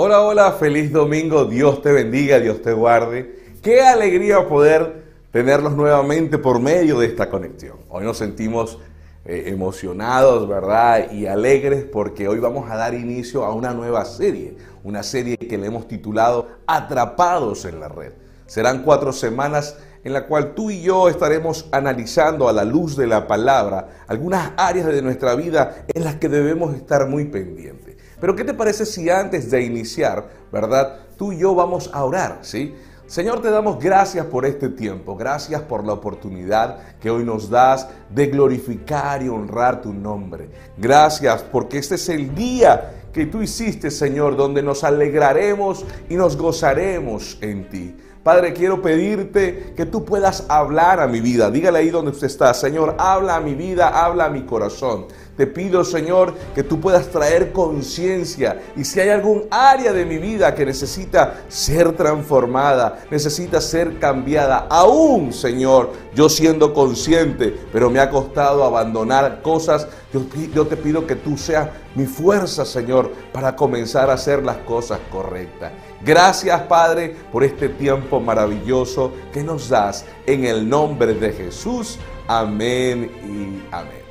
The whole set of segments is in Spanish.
Hola, hola, feliz domingo, Dios te bendiga, Dios te guarde. Qué alegría poder tenerlos nuevamente por medio de esta conexión. Hoy nos sentimos eh, emocionados, ¿verdad? Y alegres porque hoy vamos a dar inicio a una nueva serie, una serie que le hemos titulado Atrapados en la Red. Serán cuatro semanas en la cual tú y yo estaremos analizando a la luz de la palabra algunas áreas de nuestra vida en las que debemos estar muy pendientes. Pero ¿qué te parece si antes de iniciar, verdad, tú y yo vamos a orar, ¿sí? Señor, te damos gracias por este tiempo, gracias por la oportunidad que hoy nos das de glorificar y honrar tu nombre. Gracias porque este es el día que tú hiciste, Señor, donde nos alegraremos y nos gozaremos en ti. Padre, quiero pedirte que tú puedas hablar a mi vida. Dígale ahí donde usted está, Señor, habla a mi vida, habla a mi corazón. Te pido, Señor, que tú puedas traer conciencia y si hay algún área de mi vida que necesita ser transformada, necesita ser cambiada, aún, Señor, yo siendo consciente, pero me ha costado abandonar cosas, yo, te pido que tú seas mi fuerza, Señor, para comenzar a hacer las cosas correctas. Gracias, Padre, por este tiempo maravilloso que nos das en el nombre de Jesús. Amén y amén.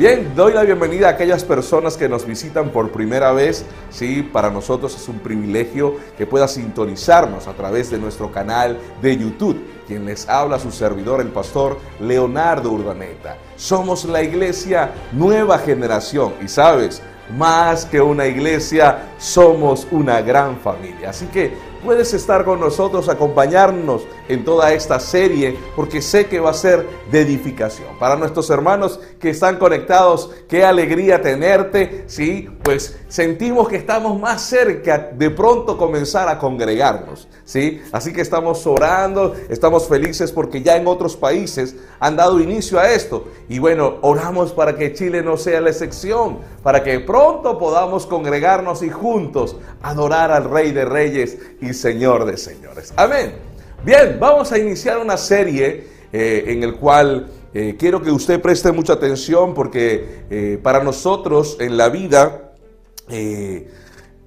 Bien, doy la bienvenida a aquellas personas que nos visitan por primera vez. Sí, para nosotros es un privilegio que pueda sintonizarnos a través de nuestro canal de YouTube. Quien les habla su servidor, el pastor Leonardo Urdaneta. Somos la iglesia Nueva Generación y sabes, más que una iglesia, somos una gran familia. Así que puedes estar con nosotros, acompañarnos en toda esta serie, porque sé que va a ser de edificación. Para nuestros hermanos que están conectados, qué alegría tenerte, ¿sí? Pues sentimos que estamos más cerca de pronto comenzar a congregarnos, ¿sí? Así que estamos orando, estamos felices porque ya en otros países han dado inicio a esto. Y bueno, oramos para que Chile no sea la excepción, para que pronto podamos congregarnos y juntos adorar al Rey de Reyes y Señor de señores. Amén. Bien, vamos a iniciar una serie eh, en el cual eh, quiero que usted preste mucha atención porque eh, para nosotros en la vida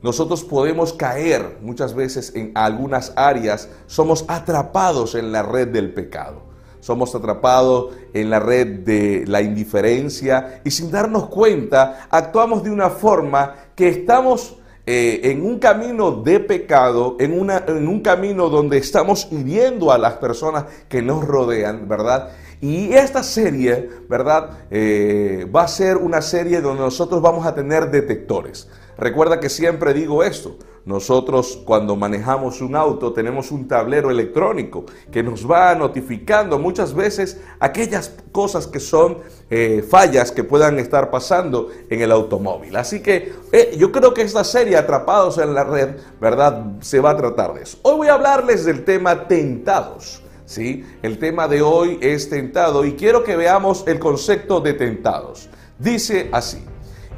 nosotros podemos caer muchas veces en algunas áreas, somos atrapados en la red del pecado. Somos atrapados en la red de la indiferencia y sin darnos cuenta actuamos de una forma que estamos eh, en un camino de pecado, en, una, en un camino donde estamos hiriendo a las personas que nos rodean, ¿verdad? Y esta serie, ¿verdad? Eh, va a ser una serie donde nosotros vamos a tener detectores. Recuerda que siempre digo esto, nosotros cuando manejamos un auto tenemos un tablero electrónico que nos va notificando muchas veces aquellas cosas que son eh, fallas que puedan estar pasando en el automóvil. Así que eh, yo creo que esta serie Atrapados en la Red, ¿verdad? Se va a tratar de eso. Hoy voy a hablarles del tema tentados. ¿sí? El tema de hoy es tentado y quiero que veamos el concepto de tentados. Dice así,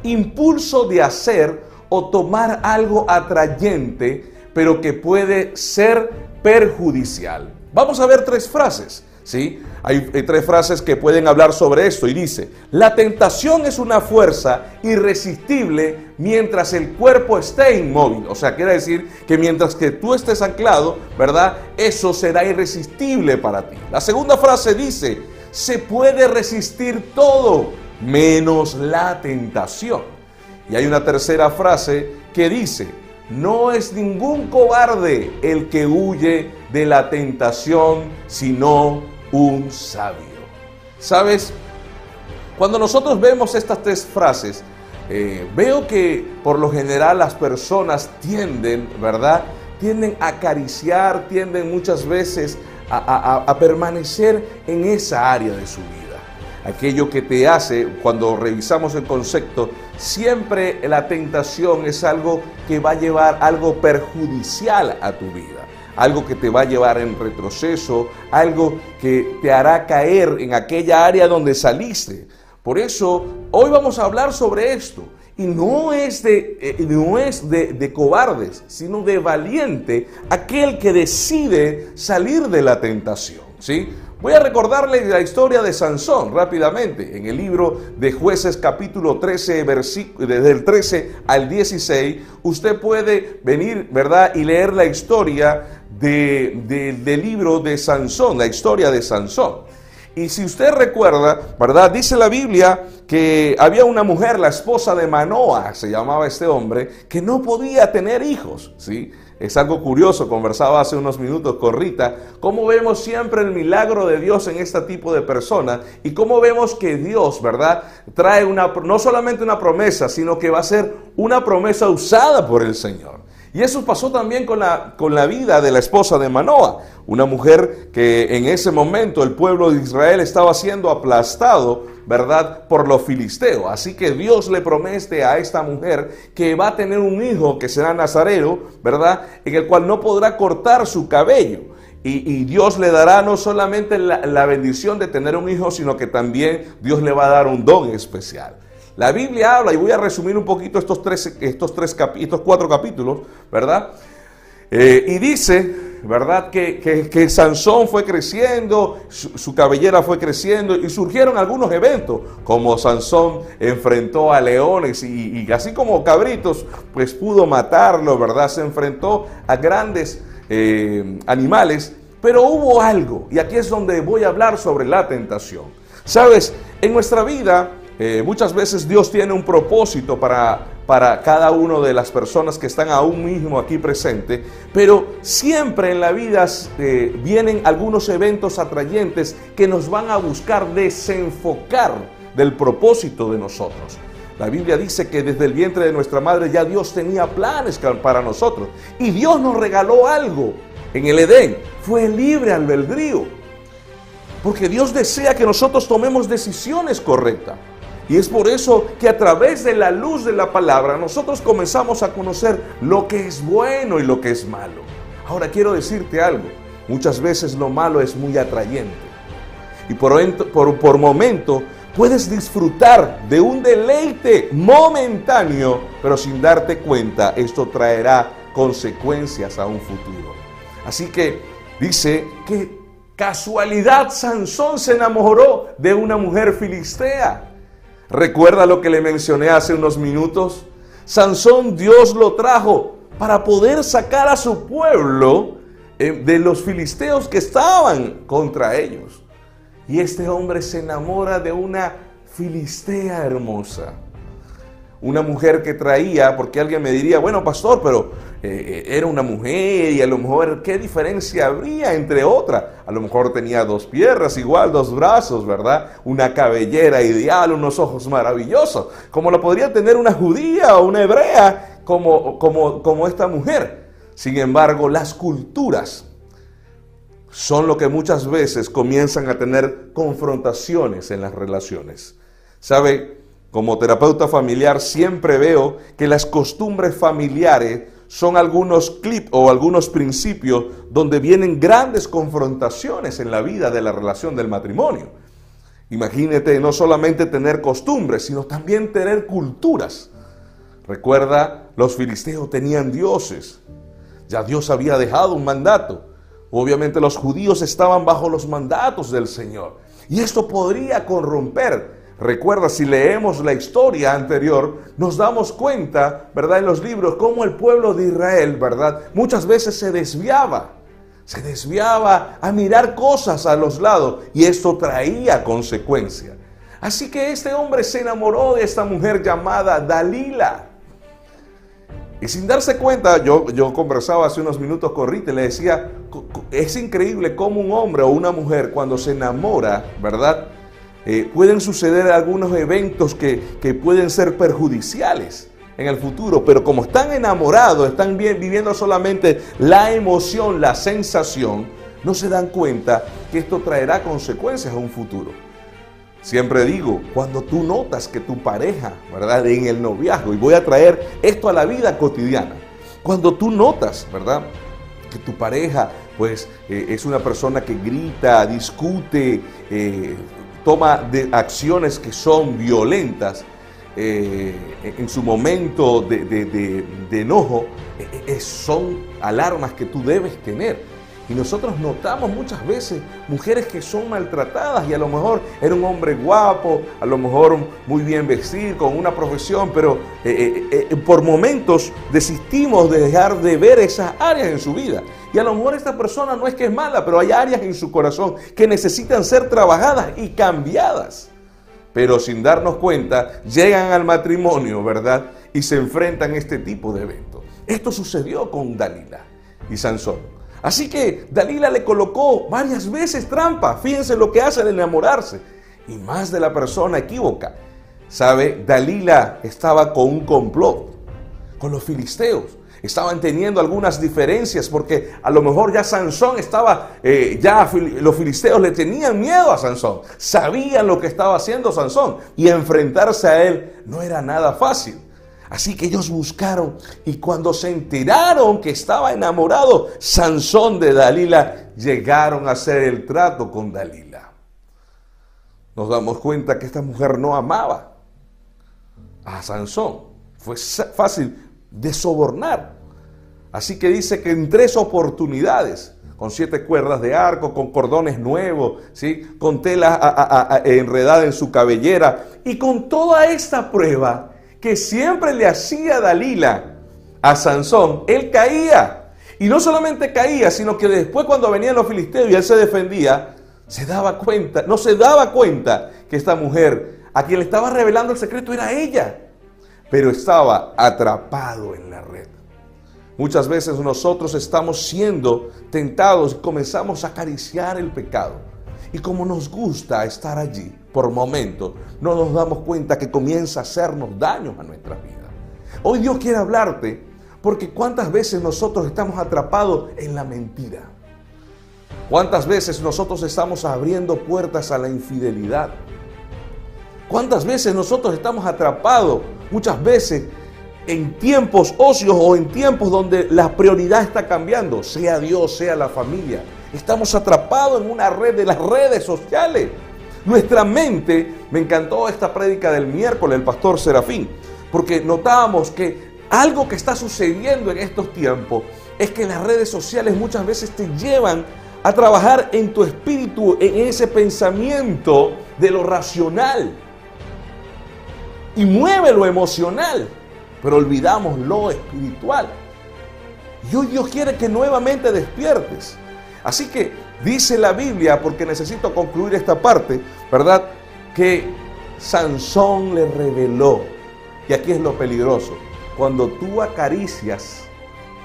impulso de hacer o tomar algo atrayente, pero que puede ser perjudicial. Vamos a ver tres frases. ¿sí? Hay, hay, tres frases que pueden hablar sobre esto y dice, la tentación es una fuerza irresistible mientras el cuerpo esté inmóvil. O sea, quiere decir que mientras que tú estés anclado, ¿verdad? Eso será irresistible para ti. La segunda frase dice, se puede resistir todo menos la tentación. Y hay una tercera frase que dice, no es ningún cobarde el que huye de la tentación, sino un sabio. ¿Sabes? Cuando nosotros vemos estas tres frases, eh, veo que por lo general las personas tienden, ¿verdad? Tienden a acariciar, tienden muchas veces a, a permanecer en esa área de su vida aquello que te hace, cuando revisamos el concepto, siempre la tentación es algo que va a llevar algo perjudicial a tu vida, algo que te va a llevar en retroceso, algo que te hará caer en aquella área donde saliste. Por eso, hoy vamos a hablar sobre esto. Y no es, de, eh, no es de, de, cobardes, sino de valiente aquel que decide salir de la tentación. ¿sí? Voy a recordarle la historia de Sansón rápidamente. En el libro de jueces capítulo 13, desde el 13 al 16, usted puede venir, ¿verdad? Y leer la historia del libro de Sansón, la historia de Sansón. Y si usted recuerda, ¿verdad? Dice la Biblia que había una mujer, la esposa de Manoah, se llamaba este hombre, que no podía tener hijos, ¿sí? Es algo curioso, conversaba hace unos minutos con Rita, cómo vemos siempre el milagro de Dios en este tipo de personas y cómo vemos que Dios, ¿verdad? Trae una, no solamente una promesa, sino que va a ser una promesa usada por el Señor. Y eso pasó también con la, con la vida de la esposa de Manoah, una mujer que en ese momento el pueblo de Israel estaba siendo aplastado, ¿verdad?, por los filisteos. Así que Dios le promete a esta mujer que va a tener un hijo que será nazareo, ¿verdad?, en el cual no podrá cortar su cabello. Y, Dios le dará no solamente la, la bendición de tener un hijo, sino que también Dios le va a dar un don especial. La Biblia habla, y voy a resumir un poquito estos, tres, estos, tres estos cuatro capítulos, ¿verdad? Eh, y dice, ¿verdad? Que, que, Sansón fue creciendo, su, cabellera fue creciendo y surgieron algunos eventos, como Sansón enfrentó a leones y, así como cabritos, pues pudo matarlo, ¿verdad? Se enfrentó a grandes eh, animales, pero hubo algo, y aquí es donde voy a hablar sobre la tentación. Sabes, en nuestra vida eh, muchas veces Dios tiene un propósito para, para cada una de las personas que están aún mismo aquí presentes, pero siempre en la vida eh, vienen algunos eventos atrayentes que nos van a buscar desenfocar del propósito de nosotros. La Biblia dice que desde el vientre de nuestra madre ya Dios tenía planes para nosotros y Dios nos regaló algo en el Edén, fue libre albedrío. Porque Dios desea que nosotros tomemos decisiones correctas. Y es por eso que a través de la luz de la palabra nosotros comenzamos a conocer lo que es bueno y lo que es malo. Ahora quiero decirte algo, muchas veces lo malo es muy atrayente. Y por, por, momento puedes disfrutar de un deleite momentáneo, pero sin darte cuenta esto traerá consecuencias a un futuro. Así que dice que casualidad Sansón se enamoró de una mujer filistea. ¿Recuerda lo que le mencioné hace unos minutos? Sansón Dios lo trajo para poder sacar a su pueblo eh, de los filisteos que estaban contra ellos. Y este hombre se enamora de una filistea hermosa una mujer que traía, porque alguien me diría, bueno, pastor, pero eh, era una mujer y a lo mejor, ¿qué diferencia habría entre otra? A lo mejor tenía dos piernas, igual dos brazos, ¿verdad? Una cabellera ideal, unos ojos maravillosos, como lo podría tener una judía o una hebrea, como, como, como esta mujer. Sin embargo, las culturas son lo que muchas veces comienzan a tener confrontaciones en las relaciones. ¿Sabe? Como terapeuta familiar siempre veo que las costumbres familiares son algunos clips o algunos principios donde vienen grandes confrontaciones en la vida de la relación del matrimonio. Imagínate no solamente tener costumbres, sino también tener culturas. Recuerda, los filisteos tenían dioses. Ya Dios había dejado un mandato. Obviamente los judíos estaban bajo los mandatos del Señor. Y esto podría corromper Recuerda, si leemos la historia anterior, nos damos cuenta, ¿verdad? En los libros, cómo el pueblo de Israel, ¿verdad? Muchas veces se desviaba, se desviaba a mirar cosas a los lados y esto traía consecuencias. Así que este hombre se enamoró de esta mujer llamada Dalila. Y sin darse cuenta, yo, yo conversaba hace unos minutos con Rita y le decía, es increíble cómo un hombre o una mujer cuando se enamora, ¿verdad? Eh, pueden suceder algunos eventos que, pueden ser perjudiciales en el futuro, pero como están enamorados, están viviendo solamente la emoción, la sensación, no se dan cuenta que esto traerá consecuencias a un futuro. Siempre digo, cuando tú notas que tu pareja, ¿verdad? En el noviazgo, y voy a traer esto a la vida cotidiana, cuando tú notas, ¿verdad? Que tu pareja, pues, eh, es una persona que grita, discute, eh, toma de acciones que son violentas eh, en su momento de, enojo, eh, eh, son alarmas que tú debes tener. Y nosotros notamos muchas veces mujeres que son maltratadas y a lo mejor era un hombre guapo, a lo mejor muy bien vestido, con una profesión, pero por momentos desistimos de dejar de ver esas áreas en su vida. Y a lo mejor esta persona no es que es mala, pero hay áreas en su corazón que necesitan ser trabajadas y cambiadas. Pero sin darnos cuenta, llegan al matrimonio, ¿verdad? Y se enfrentan a este tipo de eventos. Esto sucedió con Dalila y Sansón. Así que Dalila le colocó varias veces trampa. Fíjense lo que hace al enamorarse. Y más de la persona equívoca. ¿Sabe? Dalila estaba con un complot con los filisteos. Estaban teniendo algunas diferencias porque a lo mejor ya Sansón estaba, eh, ya los filisteos le tenían miedo a Sansón. Sabían lo que estaba haciendo Sansón y enfrentarse a él no era nada fácil. Así que ellos buscaron y cuando se enteraron que estaba enamorado Sansón de Dalila, llegaron a hacer el trato con Dalila. Nos damos cuenta que esta mujer no amaba a Sansón. Fue fácil de sobornar. Así que dice que en tres oportunidades, con siete cuerdas de arco, con cordones nuevos, ¿sí? con tela enredada en su cabellera y con toda esta prueba, que siempre le hacía Dalila a Sansón, él caía. Y no solamente caía, sino que después cuando venían los filisteos y él se defendía, se daba cuenta, no se daba cuenta que esta mujer a quien le estaba revelando el secreto era ella, pero estaba atrapado en la red. Muchas veces nosotros estamos siendo tentados y comenzamos a acariciar el pecado. Y como nos gusta estar allí por momentos, no nos damos cuenta que comienza a hacernos daños a nuestra vida. Hoy Dios quiere hablarte porque cuántas veces nosotros estamos atrapados en la mentira. ¿Cuántas veces nosotros estamos abriendo puertas a la infidelidad? ¿Cuántas veces nosotros estamos atrapados muchas veces en tiempos ocios o en tiempos donde la prioridad está cambiando, sea Dios, sea la familia? Estamos atrapados en una red de las redes sociales. Nuestra mente, me encantó esta prédica del miércoles, el pastor Serafín, porque notábamos que algo que está sucediendo en estos tiempos es que las redes sociales muchas veces te llevan a trabajar en tu espíritu, en ese pensamiento de lo racional. Y mueve lo emocional, pero olvidamos lo espiritual. Y hoy Dios quiere que nuevamente despiertes. Así que dice la Biblia, porque necesito concluir esta parte, ¿verdad? Que Sansón le reveló, y aquí es lo peligroso, cuando tú acaricias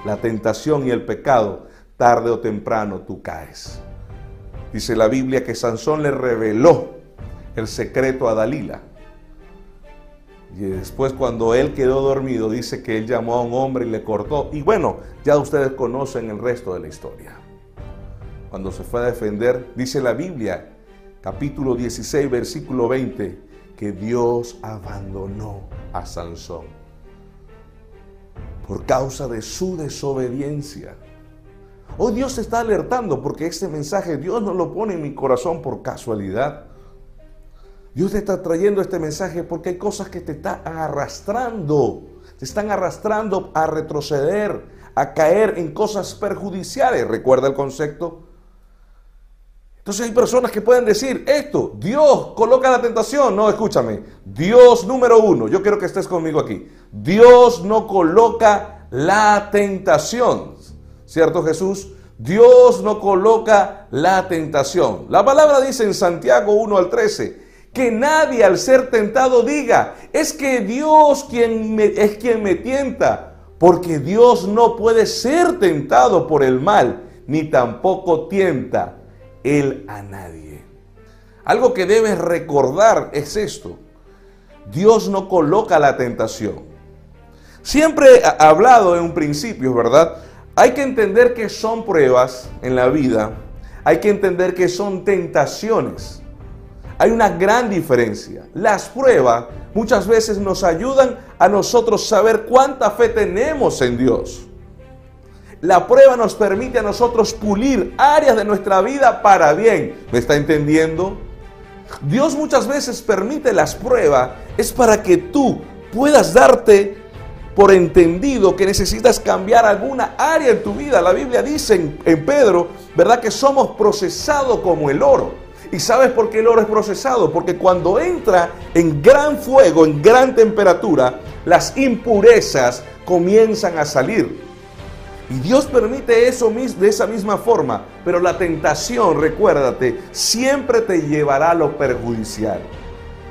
la tentación y el pecado, tarde o temprano tú caes. Dice la Biblia que Sansón le reveló el secreto a Dalila. Y después cuando él quedó dormido, dice que él llamó a un hombre y le cortó. Y bueno, ya ustedes conocen el resto de la historia cuando se fue a defender, dice la Biblia, capítulo 16, versículo 20, que Dios abandonó a Sansón por causa de su desobediencia. Hoy Dios te está alertando porque este mensaje Dios no lo pone en mi corazón por casualidad. Dios te está trayendo este mensaje porque hay cosas que te están arrastrando, te están arrastrando a retroceder, a caer en cosas perjudiciales. ¿Recuerda el concepto? Entonces hay personas que pueden decir esto, Dios coloca la tentación. No, escúchame, Dios número uno, yo quiero que estés conmigo aquí. Dios no coloca la tentación. ¿Cierto Jesús? Dios no coloca la tentación. La palabra dice en Santiago 1 al 13, que nadie al ser tentado diga, es que Dios quien es quien me tienta, porque Dios no puede ser tentado por el mal, ni tampoco tienta él a nadie. Algo que debes recordar es esto. Dios no coloca la tentación. Siempre he hablado en un principio, ¿verdad? Hay que entender que son pruebas en la vida. Hay que entender que son tentaciones. Hay una gran diferencia. Las pruebas muchas veces nos ayudan a nosotros saber cuánta fe tenemos en Dios. La prueba nos permite a nosotros pulir áreas de nuestra vida para bien. ¿Me está entendiendo? Dios muchas veces permite las pruebas, es para que tú puedas darte por entendido que necesitas cambiar alguna área en tu vida. La Biblia dice en, Pedro, ¿verdad? Que somos procesados como el oro. ¿Y sabes por qué el oro es procesado? Porque cuando entra en gran fuego, en gran temperatura, las impurezas comienzan a salir. Y Dios permite eso de esa misma forma, pero la tentación, recuérdate, siempre te llevará a lo perjudicial.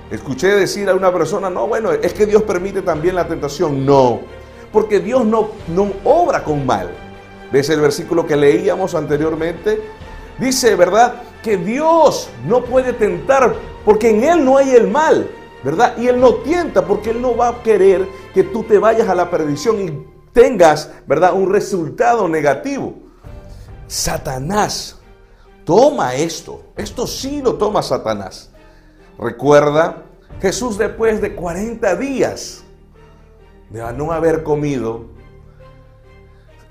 Escuché decir a una persona, no, bueno, es que Dios permite también la tentación. No, porque Dios no, obra con mal. ¿Ves el versículo que leíamos anteriormente? Dice, ¿verdad? Que Dios no puede tentar porque en Él no hay el mal, ¿verdad? Y Él no tienta porque Él no va a querer que tú te vayas a la perdición y tengas, ¿verdad? Un resultado negativo. Satanás toma esto. Esto sí lo toma Satanás. Recuerda, Jesús después de 40 días de no haber comido,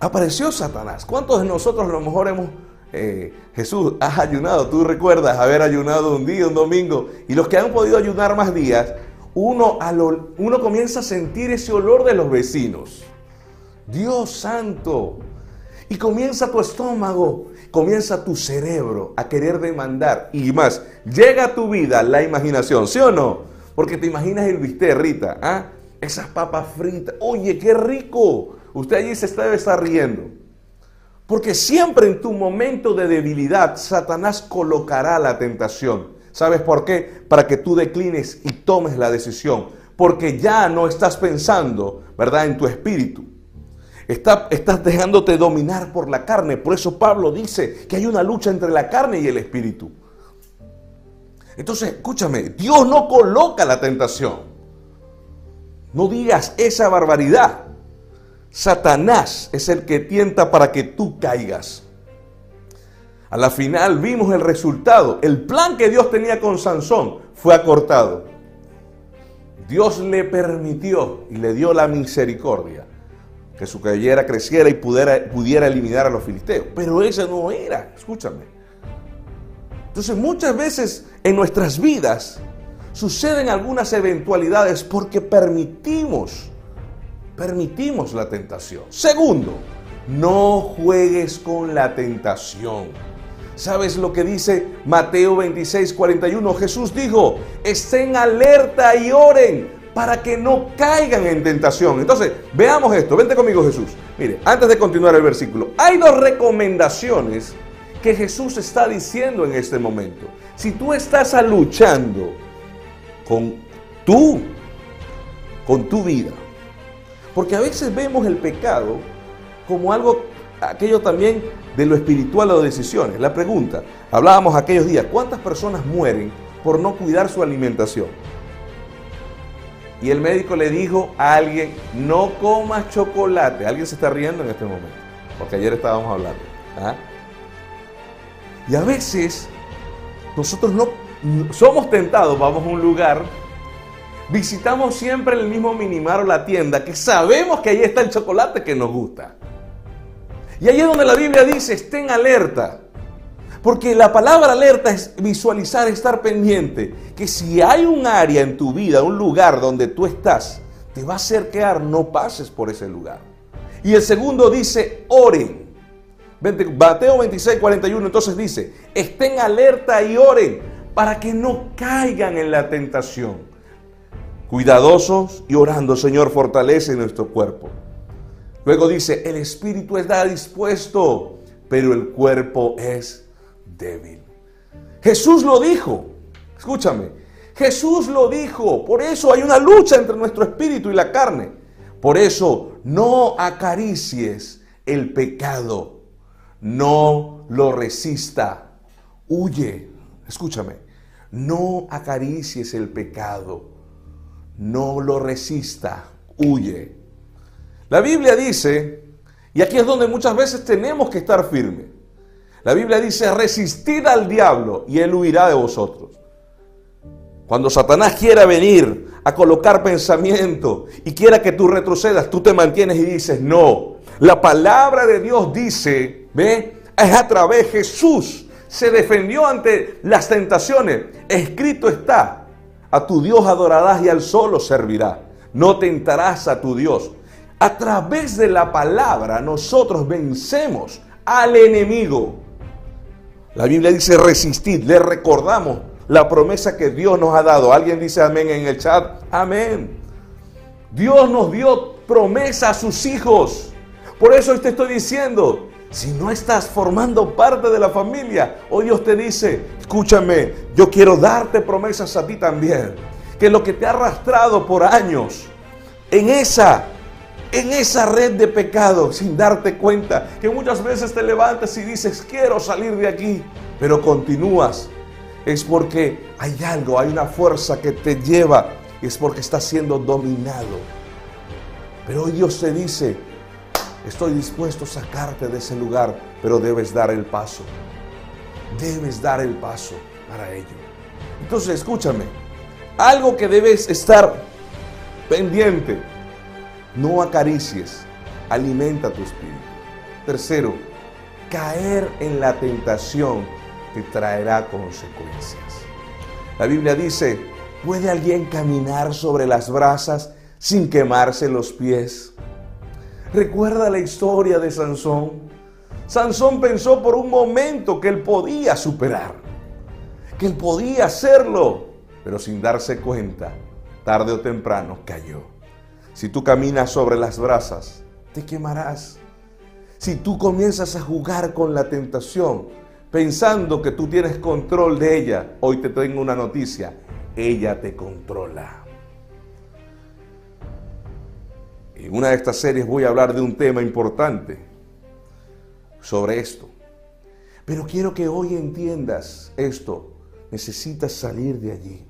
apareció Satanás. ¿Cuántos de nosotros a lo mejor hemos, eh, Jesús, has ayunado? Tú recuerdas haber ayunado un día, un domingo, y los que han podido ayunar más días, uno, uno comienza a sentir ese olor de los vecinos. Dios santo. Y comienza tu estómago, comienza tu cerebro a querer demandar. Y más, llega a tu vida la imaginación, ¿sí o no? Porque te imaginas el bistec, Rita, ¿ah? Esas papas fritas. Oye, qué rico. Usted allí se estar riendo. Porque siempre en tu momento de debilidad, Satanás colocará la tentación. ¿Sabes por qué? Para que tú declines y tomes la decisión. Porque ya no estás pensando, ¿verdad?, en tu espíritu estás dejándote dominar por la carne. Por eso Pablo dice que hay una lucha entre la carne y el espíritu. Entonces, escúchame, Dios no coloca la tentación. No digas esa barbaridad. Satanás es el que tienta para que tú caigas. A la final vimos el resultado. El plan que Dios tenía con Sansón fue acortado. Dios le permitió y le dio la misericordia que su cabellera creciera y pudiera, pudiera eliminar a los filisteos. Pero ese no era, escúchame. Entonces muchas veces en nuestras vidas suceden algunas eventualidades porque permitimos, permitimos la tentación. Segundo, no juegues con la tentación. ¿Sabes lo que dice Mateo 26, 41? Jesús dijo, estén alerta y oren para que no caigan en tentación. Entonces, veamos esto. Vente conmigo, Jesús. Mire, antes de continuar el versículo, hay dos recomendaciones que Jesús está diciendo en este momento. Si tú estás luchando con tú, con tu vida, porque a veces vemos el pecado como algo, aquello también de lo espiritual o de decisiones. La pregunta, hablábamos aquellos días, ¿cuántas personas mueren por no cuidar su alimentación? y el médico le dijo a alguien, no comas chocolate. Alguien se está riendo en este momento, porque ayer estábamos hablando. ¿ah? Y a veces nosotros no somos tentados, vamos a un lugar, visitamos siempre el mismo minimar o la tienda, que sabemos que ahí está el chocolate que nos gusta. Y ahí es donde la Biblia dice, estén alerta. Porque la palabra alerta es visualizar, estar pendiente. Que si hay un área en tu vida, un lugar donde tú estás, te va a hacer quedar, no pases por ese lugar. Y el segundo dice, oren. Mateo 26, 41 entonces dice, estén alerta y oren para que no caigan en la tentación. Cuidadosos y orando, Señor, fortalece nuestro cuerpo. Luego dice, el espíritu está dispuesto, pero el cuerpo es débil. Jesús lo dijo, escúchame, Jesús lo dijo, por eso hay una lucha entre nuestro espíritu y la carne. Por eso no acaricies el pecado, no lo resista, huye, escúchame, no acaricies el pecado, no lo resista, huye. La Biblia dice, y aquí es donde muchas veces tenemos que estar firmes, la Biblia dice, resistid al diablo y él huirá de vosotros. Cuando Satanás quiera venir a colocar pensamiento y quiera que tú retrocedas, tú te mantienes y dices, no. La palabra de Dios dice, ve, es a través de Jesús. Se defendió ante las tentaciones. Escrito está, a tu Dios adorarás y al solo servirás. No tentarás a tu Dios. A través de la palabra nosotros vencemos al enemigo. La Biblia dice resistir, le recordamos la promesa que Dios nos ha dado. ¿Alguien dice amén en el chat? Amén. Dios nos dio promesa a sus hijos. Por eso te estoy diciendo, si no estás formando parte de la familia, hoy Dios te dice, escúchame, yo quiero darte promesas a ti también. Que lo que te ha arrastrado por años en esa en esa red de pecado sin darte cuenta que muchas veces te levantas y dices, quiero salir de aquí, pero continúas. Es porque hay algo, hay una fuerza que te lleva, es porque estás siendo dominado. Pero hoy Dios te dice, estoy dispuesto a sacarte de ese lugar, pero debes dar el paso. Debes dar el paso para ello. Entonces, escúchame, algo que debes estar pendiente no acaricies, alimenta tu espíritu. Tercero, caer en la tentación te traerá consecuencias. La Biblia dice, ¿puede alguien caminar sobre las brasas sin quemarse los pies? Recuerda la historia de Sansón. Sansón pensó por un momento que él podía superar, que él podía hacerlo, pero sin darse cuenta, tarde o temprano cayó. Si tú caminas sobre las brasas, te quemarás. Si tú comienzas a jugar con la tentación, pensando que tú tienes control de ella, hoy te tengo una noticia, ella te controla. En una de estas series voy a hablar de un tema importante sobre esto. Pero quiero que hoy entiendas esto. Necesitas salir de allí.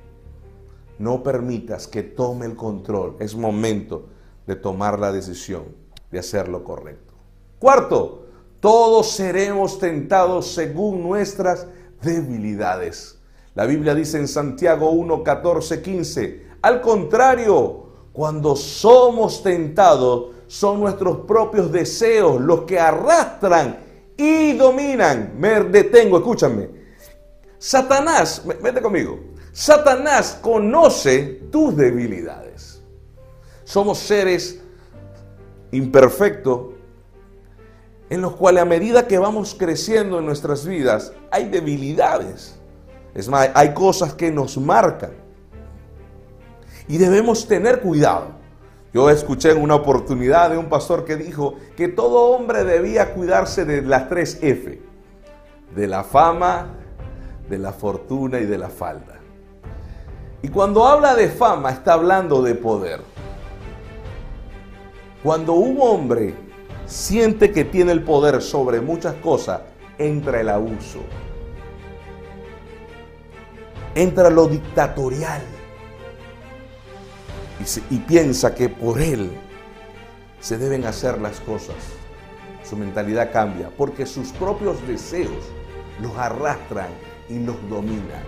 No permitas que tome el control. Es momento de tomar la decisión de hacer lo correcto. Cuarto, todos seremos tentados según nuestras debilidades. La Biblia dice en Santiago 1, 14, 15, al contrario, cuando somos tentados, son nuestros propios deseos los que arrastran y dominan. Me detengo, escúchame. Satanás, vete conmigo. Satanás conoce tus debilidades. Somos seres imperfectos en los cuales a medida que vamos creciendo en nuestras vidas hay debilidades. Es más, hay cosas que nos marcan. Y debemos tener cuidado. Yo escuché en una oportunidad de un pastor que dijo que todo hombre debía cuidarse de las tres F. De la fama, de la fortuna y de la falda. Y cuando habla de fama, está hablando de poder. Cuando un hombre siente que tiene el poder sobre muchas cosas, entra el abuso. Entra lo dictatorial. Y, piensa que por él se deben hacer las cosas. Su mentalidad cambia porque sus propios deseos los arrastran y los dominan.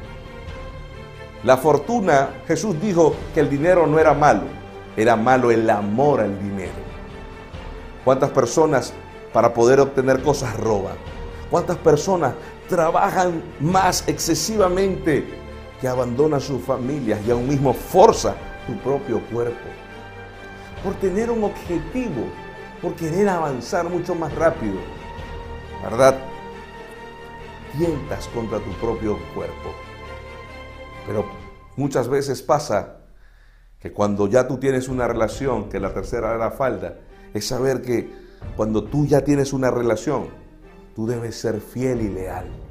La fortuna, Jesús dijo que el dinero no era malo, era malo el amor al dinero. ¿Cuántas personas para poder obtener cosas roban? ¿Cuántas personas trabajan más excesivamente que abandonan sus familias y aún mismo forza su propio cuerpo? Por tener un objetivo, por querer avanzar mucho más rápido. ¿Verdad? Tientas contra tu propio cuerpo. Pero muchas veces pasa que cuando ya tú tienes una relación, que la tercera era falda, es saber que cuando tú ya tienes una relación, tú debes ser fiel y leal.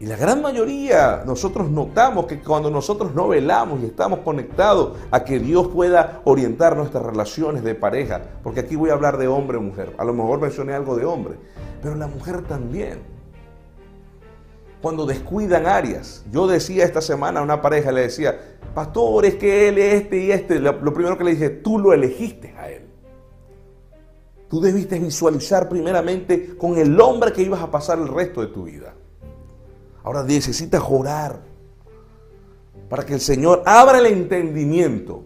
Y la gran mayoría, nosotros notamos que cuando nosotros no velamos y estamos conectados a que Dios pueda orientar nuestras relaciones de pareja, porque aquí voy a hablar de hombre o mujer, a lo mejor mencioné algo de hombre, pero la mujer también cuando descuidan áreas. Yo decía esta semana a una pareja, le decía, pastor, es que él es este y este. Lo, primero que le dije, tú lo elegiste a él. Tú debiste visualizar primeramente con el hombre que ibas a pasar el resto de tu vida. Ahora necesitas orar para que el Señor abra el entendimiento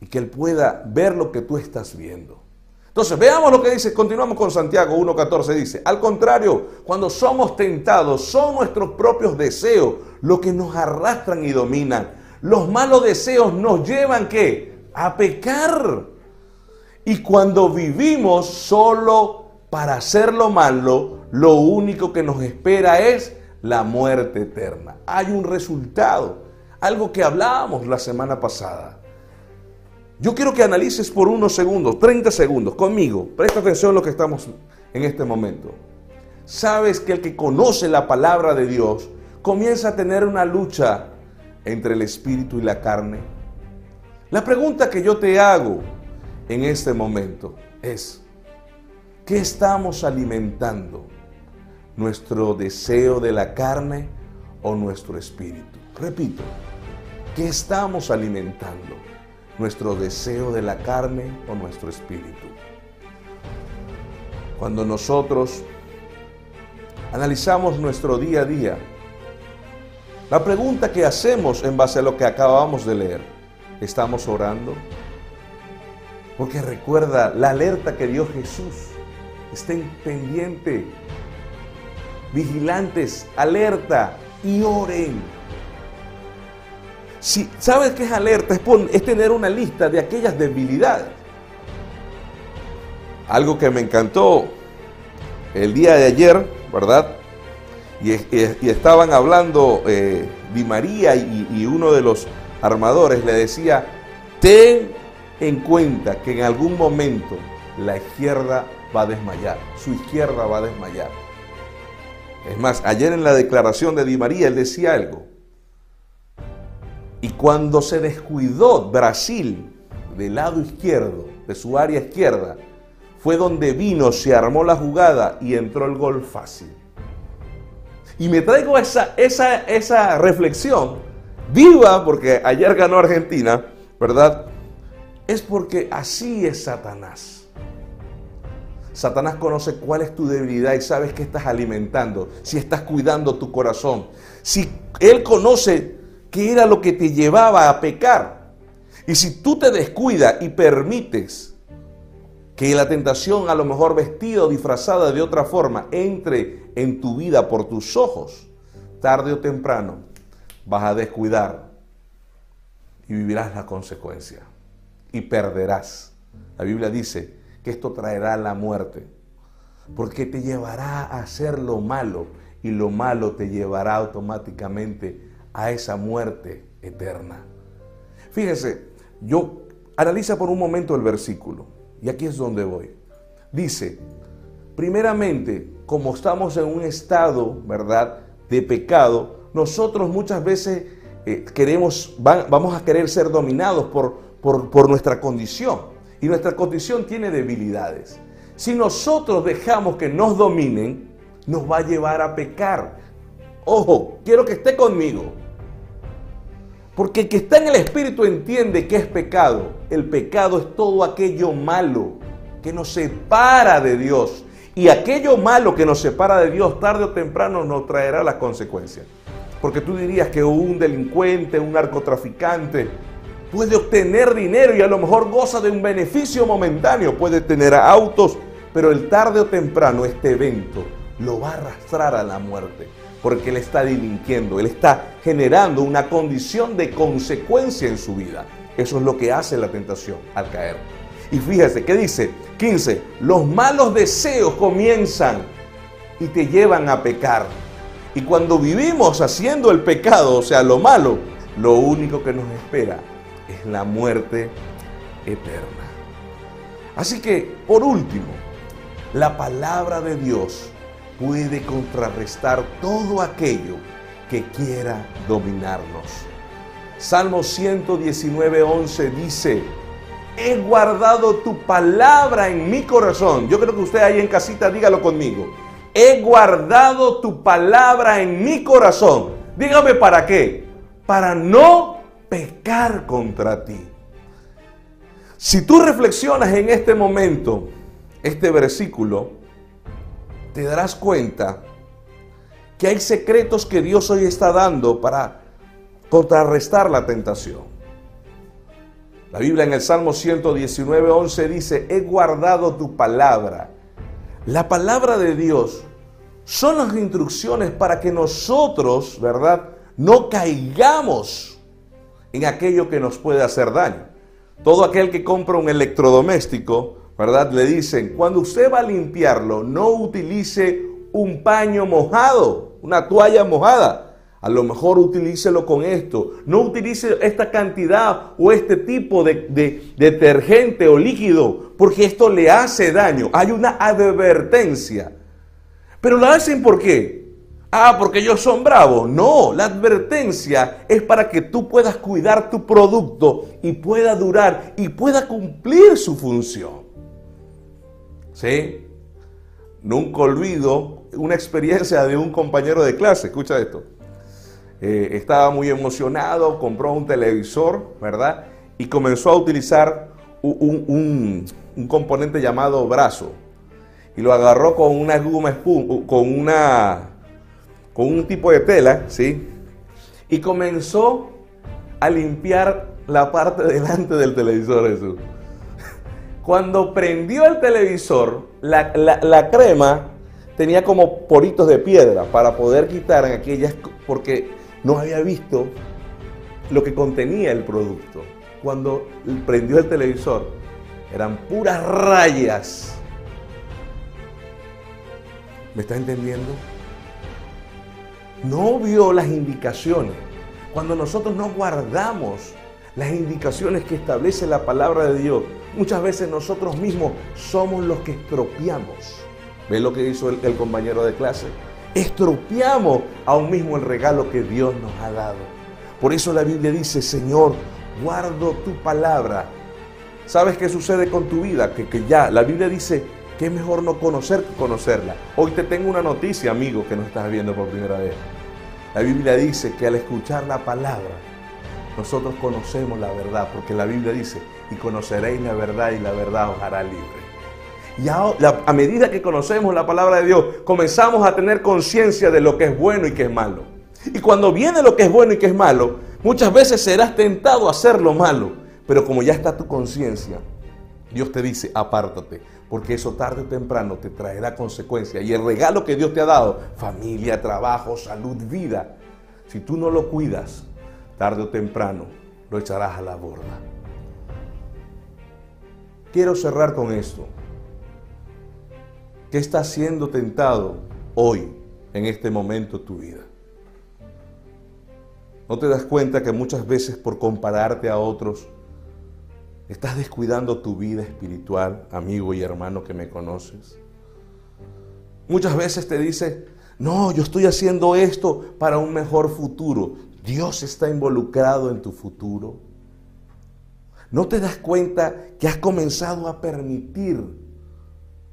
y que Él pueda ver lo que tú estás viendo. Entonces, veamos lo que dice, continuamos con Santiago 1.14, dice, al contrario, cuando somos tentados, son nuestros propios deseos los que nos arrastran y dominan. Los malos deseos nos llevan, ¿qué? A pecar. Y cuando vivimos solo para hacer lo malo, lo único que nos espera es la muerte eterna. Hay un resultado, algo que hablábamos la semana pasada. Yo quiero que analices por unos segundos, 30 segundos, conmigo. Presta atención a lo que estamos en este momento. Sabes que el que conoce la palabra de Dios comienza a tener una lucha entre el espíritu y la carne. La pregunta que yo te hago en este momento es, ¿qué estamos alimentando? ¿Nuestro deseo de la carne o nuestro espíritu? Repito, ¿qué estamos alimentando? ¿Nuestro deseo de la carne o nuestro espíritu? Cuando nosotros analizamos nuestro día a día, la pregunta que hacemos en base a lo que acabamos de leer, ¿estamos orando? Porque recuerda la alerta que dio Jesús. Estén pendientes, vigilantes, alerta y oren. Si sabes que es alerta, es, es tener una lista de aquellas debilidades. Algo que me encantó el día de ayer, ¿verdad? Y, estaban hablando eh, Di María y, y uno de los armadores le decía, ten en cuenta que en algún momento la izquierda va a desmayar, su izquierda va a desmayar. Es más, ayer en la declaración de Di María él decía algo. Y cuando se descuidó Brasil del lado izquierdo, de su área izquierda, fue donde vino, se armó la jugada y entró el gol fácil. Y me traigo esa, esa, esa reflexión viva, porque ayer ganó Argentina, ¿verdad? Es porque así es Satanás. Satanás conoce cuál es tu debilidad y sabes que estás alimentando, si estás cuidando tu corazón. Si Él conoce qué era lo que te llevaba a pecar. Y si tú te descuidas y permites que la tentación, a lo mejor vestida o disfrazada de otra forma, entre en tu vida por tus ojos, tarde o temprano vas a descuidar y vivirás la consecuencia y perderás. La Biblia dice que esto traerá la muerte, porque te llevará a hacer lo malo y lo malo te llevará automáticamente a esa muerte eterna. Fíjese, yo analiza por un momento el versículo. Y aquí es donde voy. Dice, primeramente, como estamos en un estado, ¿verdad?, de pecado, nosotros muchas veces eh, queremos, vamos a querer ser dominados por, por, por nuestra condición. Y nuestra condición tiene debilidades. Si nosotros dejamos que nos dominen, nos va a llevar a pecar. Ojo, quiero que esté conmigo. Porque el que está en el Espíritu entiende que es pecado. El pecado es todo aquello malo que nos separa de Dios. Y aquello malo que nos separa de Dios tarde o temprano nos traerá las consecuencias. Porque tú dirías que un delincuente, un narcotraficante, puede obtener dinero y a lo mejor goza de un beneficio momentáneo, puede tener autos, pero el tarde o temprano este evento lo va a arrastrar a la muerte porque Él está delinquiendo, Él está generando una condición de consecuencia en su vida. Eso es lo que hace la tentación al caer. Y fíjese, ¿qué dice? 15. Los malos deseos comienzan y te llevan a pecar. Y cuando vivimos haciendo el pecado, o sea, lo malo, lo único que nos espera es la muerte eterna. Así que, por último, la palabra de Dios puede contrarrestar todo aquello que quiera dominarnos. Salmo 119, 11 dice, he guardado tu palabra en mi corazón. Yo creo que usted ahí en casita dígalo conmigo. He guardado tu palabra en mi corazón. Dígame para qué. Para no pecar contra ti. Si tú reflexionas en este momento, este versículo, te darás cuenta que hay secretos que Dios hoy está dando para contrarrestar la tentación. La Biblia en el Salmo 119, 11 dice, he guardado tu palabra. La palabra de Dios son las instrucciones para que nosotros, ¿verdad? No caigamos en aquello que nos puede hacer daño. Todo aquel que compra un electrodoméstico, ¿verdad? Le dicen, cuando usted va a limpiarlo, no utilice un paño mojado, una toalla mojada. A lo mejor utilícelo con esto. No utilice esta cantidad o este tipo de, de, detergente o líquido, porque esto le hace daño. Hay una advertencia. Pero la hacen por qué? Ah, porque ellos son bravos. No, la advertencia es para que tú puedas cuidar tu producto y pueda durar y pueda cumplir su función. ¿Sí? Nunca olvido una experiencia de un compañero de clase. Escucha esto. Eh, estaba muy emocionado, compró un televisor, ¿verdad? Y comenzó a utilizar un, componente llamado brazo. Y lo agarró con una goma con una un tipo de tela, ¿sí? Y comenzó a limpiar la parte delante del televisor Jesús. Cuando prendió el televisor, la, la crema tenía como poritos de piedra para poder quitar aquellas, porque no había visto lo que contenía el producto. Cuando prendió el televisor, eran puras rayas. ¿Me está entendiendo? No vio las indicaciones. Cuando nosotros no guardamos las indicaciones que establece la palabra de Dios, muchas veces nosotros mismos somos los que estropeamos. ¿Ve lo que hizo el, compañero de clase? estropeamos aún mismo el regalo que Dios nos ha dado. Por eso la Biblia dice, Señor, guardo tu palabra. ¿Sabes qué sucede con tu vida? Que, que ya, la Biblia dice es mejor no conocer que conocerla. Hoy te tengo una noticia, amigo, que no estás viendo por primera vez. La Biblia dice que al escuchar la palabra, nosotros conocemos la verdad, porque la Biblia dice, y conoceréis la verdad y la verdad os hará libre. Y a, medida que conocemos la palabra de Dios, comenzamos a tener conciencia de lo que es bueno y que es malo. Y cuando viene lo que es bueno y que es malo, muchas veces serás tentado a hacer lo malo. Pero como ya está tu conciencia, Dios te dice, apártate, porque eso tarde o temprano te traerá consecuencias. Y el regalo que Dios te ha dado, familia, trabajo, salud, vida, si tú no lo cuidas, tarde o temprano lo echarás a la borda. Quiero cerrar con esto. ¿Qué está siendo tentado hoy, en este momento tu vida? ¿No te das cuenta que muchas veces por compararte a otros, estás descuidando tu vida espiritual, amigo y hermano que me conoces? Muchas veces te dice, no, yo estoy haciendo esto para un mejor futuro. Dios está involucrado en tu futuro. ¿No te das cuenta que has comenzado a permitir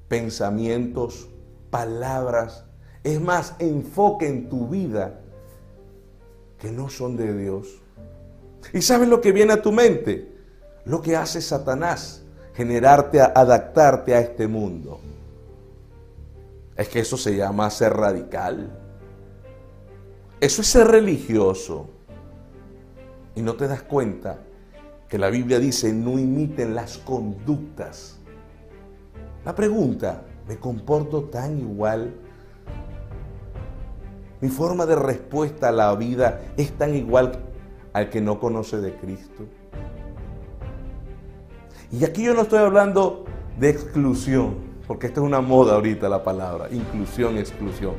pensamientos, palabras, es más, enfoque en tu vida que no son de Dios. ¿Y sabes lo que viene a tu mente? Lo que hace Satanás, generarte, a adaptarte a este mundo. Es que eso se llama ser radical. Eso es ser religioso. Y no te das cuenta que la Biblia dice, no imiten las conductas la pregunta, ¿me comporto tan igual? Mi forma de respuesta a la vida es tan igual al que no conoce de Cristo. Y aquí yo no estoy hablando de exclusión, porque esta es una moda ahorita la palabra, inclusión, exclusión.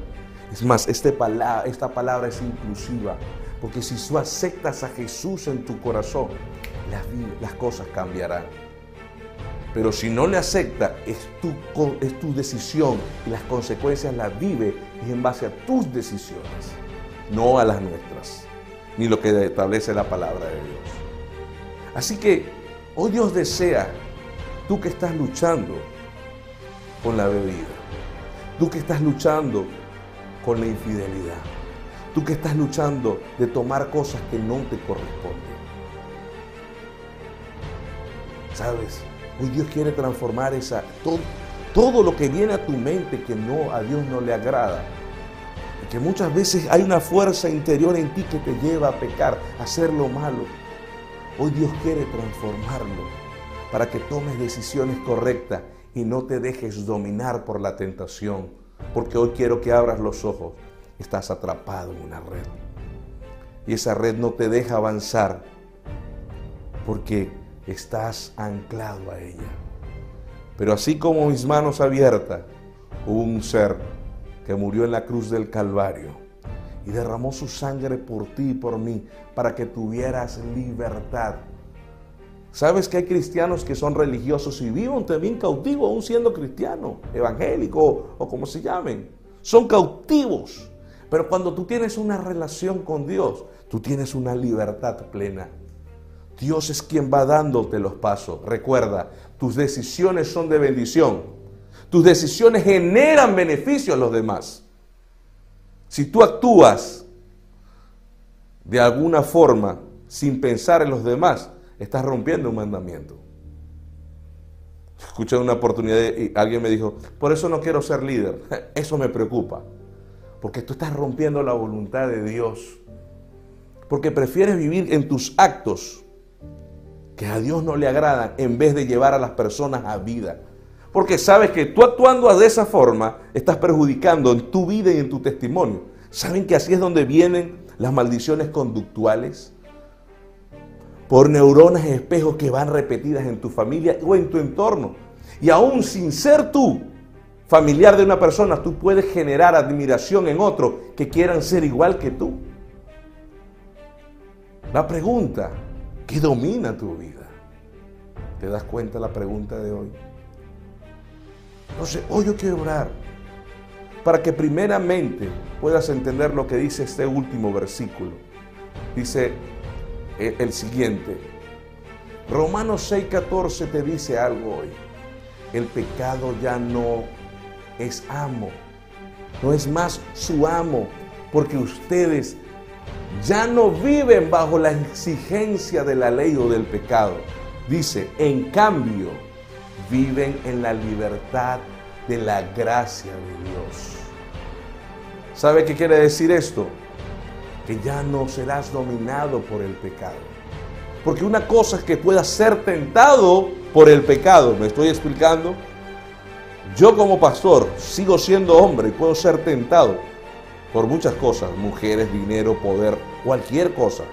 Es más, este esta palabra es inclusiva, porque si tú aceptas a Jesús en tu corazón, las, cosas cambiarán. Pero si no le acepta, es tu, es tu decisión y las consecuencias las vive en base a tus decisiones, no a las nuestras, ni lo que establece la palabra de Dios. Así que hoy Dios desea, tú que estás luchando con la bebida, tú que estás luchando con la infidelidad, tú que estás luchando de tomar cosas que no te corresponden. ¿Sabes? Hoy Dios quiere transformar esa, todo, todo lo que viene a tu mente que no a Dios no le agrada. Que muchas veces hay una fuerza interior en ti que te lleva a pecar, a hacer lo malo. Hoy Dios quiere transformarlo para que tomes decisiones correctas y no te dejes dominar por la tentación. Porque hoy quiero que abras los ojos. Estás atrapado en una red. Y esa red no te deja avanzar porque estás anclado a ella. Pero así como mis manos abiertas, hubo un ser que murió en la cruz del Calvario y derramó su sangre por ti y por mí para que tuvieras libertad. ¿Sabes que hay cristianos que son religiosos y viven también cautivos aún siendo cristianos, evangélicos o como se llamen? Son cautivos. Pero cuando tú tienes una relación con Dios, tú tienes una libertad plena. Dios es quien va dándote los pasos. Recuerda, tus decisiones son de bendición. Tus decisiones generan beneficio a los demás. Si tú actúas de alguna forma sin pensar en los demás, estás rompiendo un mandamiento. Escuché una oportunidad y alguien me dijo, por eso no quiero ser líder. Eso me preocupa. Porque tú estás rompiendo la voluntad de Dios. Porque prefieres vivir en tus actos que a Dios no le agradan en vez de llevar a las personas a vida. Porque sabes que tú actuando de esa forma estás perjudicando en tu vida y en tu testimonio. ¿Saben que así es donde vienen las maldiciones conductuales? Por neuronas espejos que van repetidas en tu familia o en tu entorno. Y aún sin ser tú familiar de una persona, tú puedes generar admiración en otro que quieran ser igual que tú. La pregunta, ¿qué domina tu vida? ¿Te das cuenta la pregunta de hoy? Entonces, hoy yo quiero orar para que primeramente puedas entender lo que dice este último versículo. Dice el siguiente. Romanos 6:14 te dice algo hoy. El pecado ya no es amo, no es más su amo, porque ustedes ya no viven bajo la exigencia de la ley o del pecado. Dice, en cambio, viven en la libertad de la gracia de Dios. ¿Sabe qué quiere decir esto? Que ya no serás dominado por el pecado. Porque una cosa es que puedas ser tentado por el pecado. ¿Me estoy explicando? Yo como pastor sigo siendo hombre y puedo ser tentado por muchas cosas, mujeres, dinero, poder, cualquier cosa.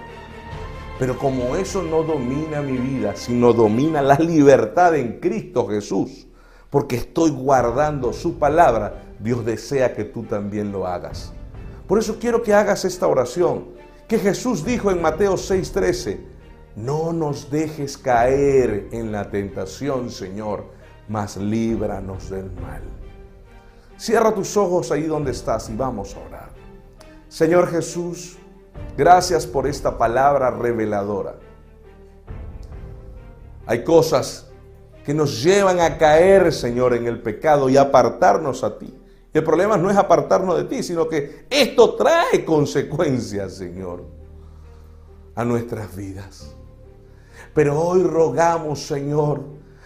Pero como eso no domina mi vida, sino domina la libertad en Cristo Jesús, porque estoy guardando su palabra, Dios desea que tú también lo hagas. Por eso quiero que hagas esta oración que Jesús dijo en Mateo 6:13, no nos dejes caer en la tentación, Señor, mas líbranos del mal. Cierra tus ojos ahí donde estás y vamos a orar. Señor Jesús, gracias por esta palabra reveladora. Hay cosas que nos llevan a caer, Señor, en el pecado y apartarnos a ti. El problema no es apartarnos de ti, sino que esto trae consecuencias, Señor, a nuestras vidas. Pero hoy rogamos, Señor,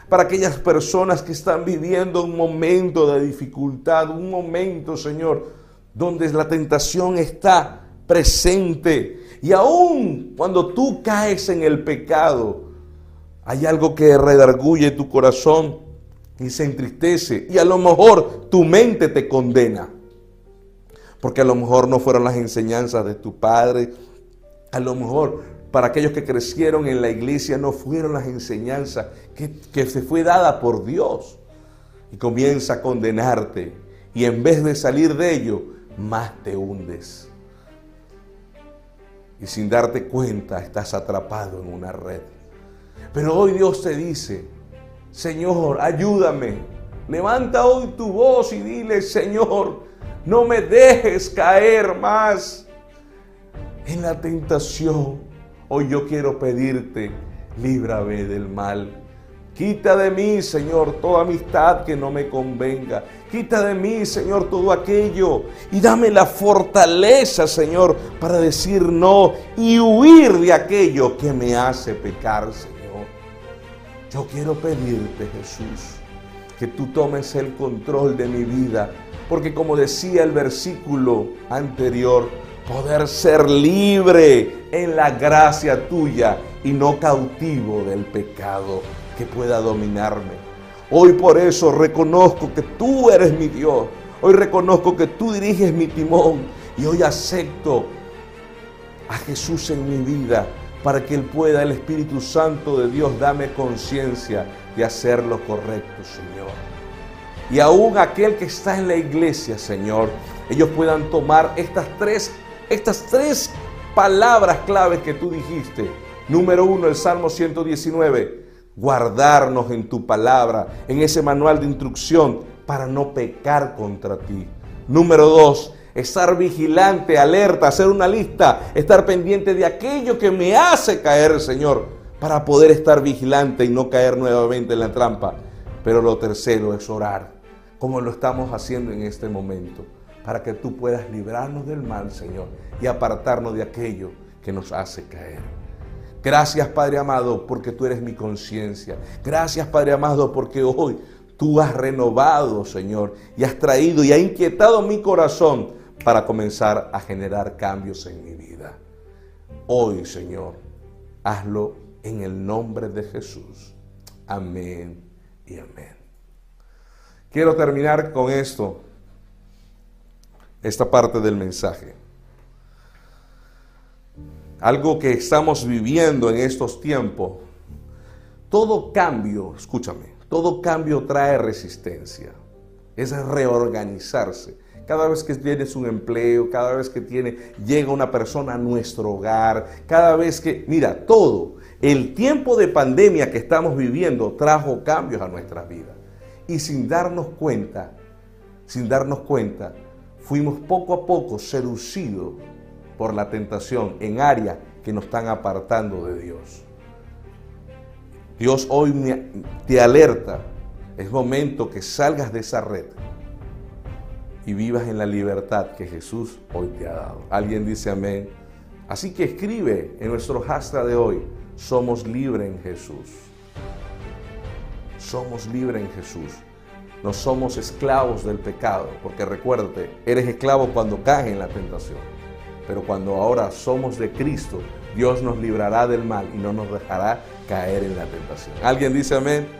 para aquellas personas que están viviendo un momento de dificultad, un momento, Señor, donde la tentación está presente. Y aún cuando tú caes en el pecado, hay algo que redarguye tu corazón y se entristece. Y a lo mejor tu mente te condena. Porque a lo mejor no fueron las enseñanzas de tu padre. A lo mejor para aquellos que crecieron en la iglesia no fueron las enseñanzas que, que se fue dada por Dios. Y comienza a condenarte. Y en vez de salir de ello, más te hundes. Y sin darte cuenta estás atrapado en una red. Pero hoy Dios te dice, Señor, ayúdame. Levanta hoy tu voz y dile, Señor, no me dejes caer más en la tentación. Hoy yo quiero pedirte, líbrame del mal. Quita de mí, Señor, toda amistad que no me convenga. Quita de mí, Señor, todo aquello. Y dame la fortaleza, Señor, para decir no y huir de aquello que me hace pecar, Señor. Yo quiero pedirte, Jesús, que tú tomes el control de mi vida. Porque como decía el versículo anterior, poder ser libre en la gracia tuya y no cautivo del pecado que pueda dominarme. Hoy por eso reconozco que tú eres mi Dios. Hoy reconozco que tú diriges mi timón y hoy acepto a Jesús en mi vida para que Él pueda, el Espíritu Santo de Dios, dame conciencia de hacer lo correcto, Señor. Y aún aquel que está en la iglesia, Señor, ellos puedan tomar estas tres, estas tres palabras claves que tú dijiste. Número uno, el Salmo 119, guardarnos en tu palabra, en ese manual de instrucción, para no pecar contra ti. Número dos, estar vigilante, alerta, hacer una lista, estar pendiente de aquello que me hace caer, Señor, para poder estar vigilante y no caer nuevamente en la trampa. Pero lo tercero es orar, como lo estamos haciendo en este momento, para que tú puedas librarnos del mal, Señor, y apartarnos de aquello que nos hace caer. Gracias, Padre amado, porque tú eres mi conciencia. Gracias, Padre amado, porque hoy tú has renovado, Señor, y has traído y has inquietado mi corazón para comenzar a generar cambios en mi vida. Hoy, Señor, hazlo en el nombre de Jesús. Amén y amén. Quiero terminar con esto, esta parte del mensaje. Algo que estamos viviendo en estos tiempos. Todo cambio, escúchame, todo cambio trae resistencia. Es reorganizarse cada vez que tienes un empleo, cada vez que tiene, llega una persona a nuestro hogar, cada vez que, mira, todo, el tiempo de pandemia que estamos viviendo trajo cambios a nuestras vidas. Y sin darnos cuenta, sin darnos cuenta, fuimos poco a poco seducidos por la tentación en áreas que nos están apartando de Dios. Dios hoy te alerta, es momento que salgas de esa red y vivas en la libertad que Jesús hoy te ha dado. Alguien dice amén. Así que escribe en nuestro hashtag de hoy, somos libres en Jesús. Somos libres en Jesús. No somos esclavos del pecado, porque recuérdate, eres esclavo cuando caes en la tentación. Pero cuando ahora somos de Cristo, Dios nos librará del mal y no nos dejará caer en la tentación. ¿Alguien dice amén?